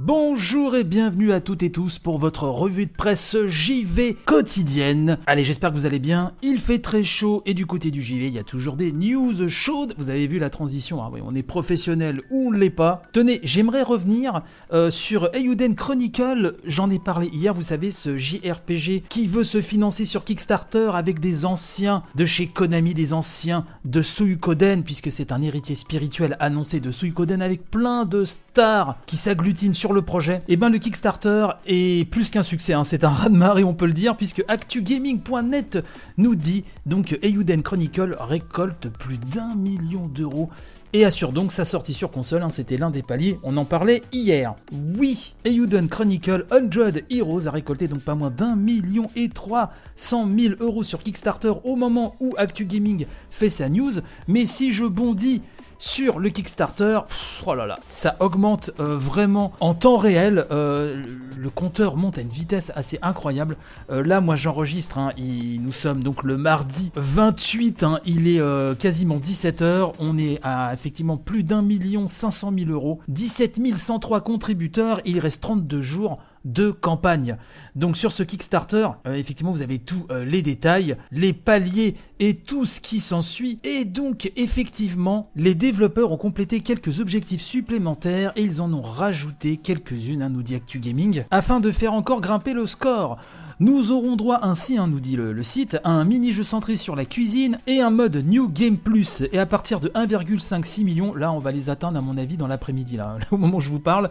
Bonjour et bienvenue à toutes et tous pour votre revue de presse JV quotidienne. Allez, j'espère que vous allez bien. Il fait très chaud et du côté du JV, il y a toujours des news chaudes. Vous avez vu la transition, ah oui, on est professionnel ou on ne l'est pas. Tenez, j'aimerais revenir euh, sur Eiyuden Chronicle. J'en ai parlé hier, vous savez, ce JRPG qui veut se financer sur Kickstarter avec des anciens de chez Konami, des anciens de Suikoden, puisque c'est un héritier spirituel annoncé de Suikoden avec plein de stars qui s'agglutinent sur le projet, et eh ben le Kickstarter est plus qu'un succès, hein. c'est un raz-de-marée on peut le dire, puisque ActuGaming.net nous dit donc Eiyuden Chronicle récolte plus d'un million d'euros et assure donc sa sortie sur console, hein. c'était l'un des paliers, on en parlait hier. Oui, Eiyuden Chronicle 100 Heroes a récolté donc pas moins d'un million et trois cent mille euros sur Kickstarter au moment où ActuGaming fait sa news, mais si je bondis sur le Kickstarter, oh ça augmente euh, vraiment en temps réel. Euh, le compteur monte à une vitesse assez incroyable. Euh, là, moi, j'enregistre. Hein, nous sommes donc le mardi 28. Hein, il est quasiment 17h. On est à effectivement plus d'un million 500 mille euros. 17 103 contributeurs. il reste 32 jours de campagne. Donc sur ce Kickstarter, euh, effectivement, vous avez tous euh, les détails, les paliers et tout ce qui s'ensuit. Et donc, effectivement, les développeurs ont complété quelques objectifs supplémentaires et ils en ont rajouté quelques-unes, hein, nous dit Actu Gaming, afin de faire encore grimper le score. Nous aurons droit ainsi, hein, nous dit le, site, à un mini-jeu centré sur la cuisine et un mode New Game Plus. Et à partir de 1,56 million, là on va les atteindre à mon avis dans l'après-midi, là, au moment où je vous parle.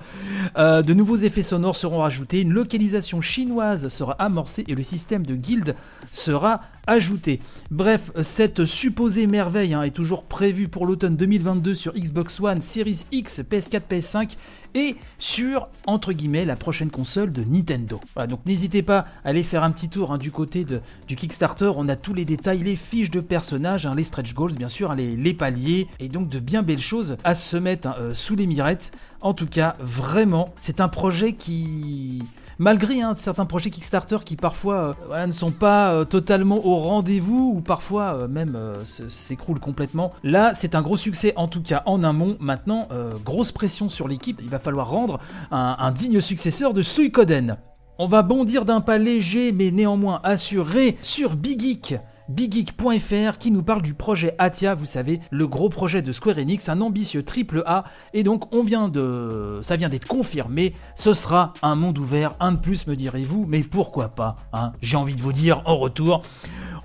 Euh, de nouveaux effets sonores seront rajoutés, une localisation chinoise sera amorcée et le système de guild sera Bref, cette supposée merveille hein, est toujours prévue pour l'automne 2022 sur Xbox One, Series X, PS4, PS5 et sur, entre guillemets, la prochaine console de Nintendo. Donc n'hésitez pas à aller faire un petit tour hein, du côté de, du Kickstarter, on a tous les détails, les fiches de personnages, hein, les stretch goals bien sûr, les, paliers, et donc de bien belles choses à se mettre euh, sous les mirettes. En tout cas, vraiment, c'est un projet qui malgré certains projets Kickstarter qui parfois euh, ne sont pas euh, totalement au rendez-vous ou parfois euh, même s'écroulent complètement. Là, c'est un gros succès en tout cas en amont. Maintenant, grosse pression sur l'équipe. Il va falloir rendre un, un digne successeur de Suikoden. On va bondir d'un pas léger mais néanmoins assuré sur Big Geek BigGeek.fr qui nous parle du projet Atia, vous savez, le gros projet de Square Enix, un ambitieux triple A. Et donc, on vient de. Ça vient d'être confirmé. Ce sera un monde ouvert, un de plus, me direz-vous. Mais pourquoi pas hein J'ai envie de vous dire en retour.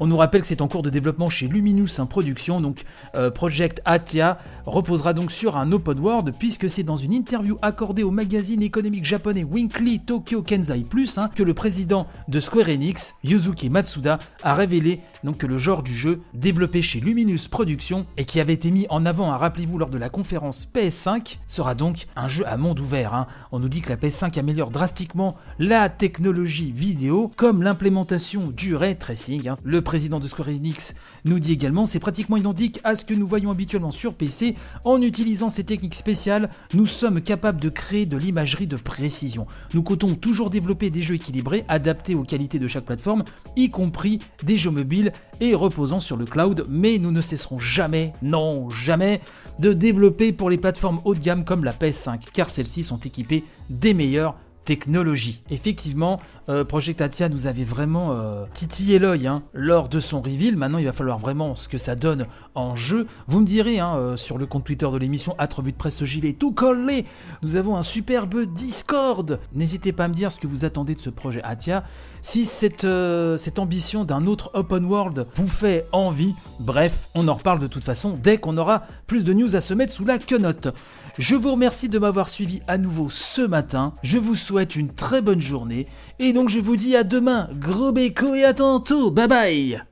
On nous rappelle que c'est en cours de développement chez Luminous production, donc euh, Project Atia reposera donc sur un open world puisque c'est dans une interview accordée au magazine économique japonais Winkly Tokyo Kenzai Plus hein, que le président de Square Enix, Yuzuki Matsuda, a révélé donc le genre du jeu développé chez Luminous Productions et qui avait été mis en avant, hein, rappelez-vous, lors de la conférence PS5, sera donc un jeu à monde ouvert. Hein. On nous dit que la PS5 améliore drastiquement la technologie vidéo comme l'implémentation du ray tracing. Le président de Square Enix nous dit également c'est pratiquement identique à ce que nous voyons habituellement sur PC. En utilisant ces techniques spéciales, nous sommes capables de créer de l'imagerie de précision. Nous comptons toujours développer des jeux équilibrés, adaptés aux qualités de chaque plateforme, y compris des jeux mobiles et reposant sur le cloud, mais nous ne cesserons jamais, non jamais, de développer pour les plateformes haut de gamme comme la PS5, car celles-ci sont équipées des meilleurs technologie. Effectivement, euh, Project Atia nous avait vraiment euh, titillé l'œil hein, lors de son reveal. Maintenant, il va falloir vraiment ce que ça donne en jeu. Vous me direz hein, euh, sur le compte Twitter de l'émission, Revue de Presse JV, tout collé. Nous avons un superbe Discord. N'hésitez pas à me dire ce que vous attendez de ce projet Atia. Si cette, ambition d'un autre open world vous fait envie, bref, on en reparle de toute façon dès qu'on aura plus de news à se mettre sous la quenotte. Je vous remercie de m'avoir suivi à nouveau ce matin. Je vous souhaite une très bonne journée. Et donc je vous dis à demain. Gros béco et à tantôt. Bye bye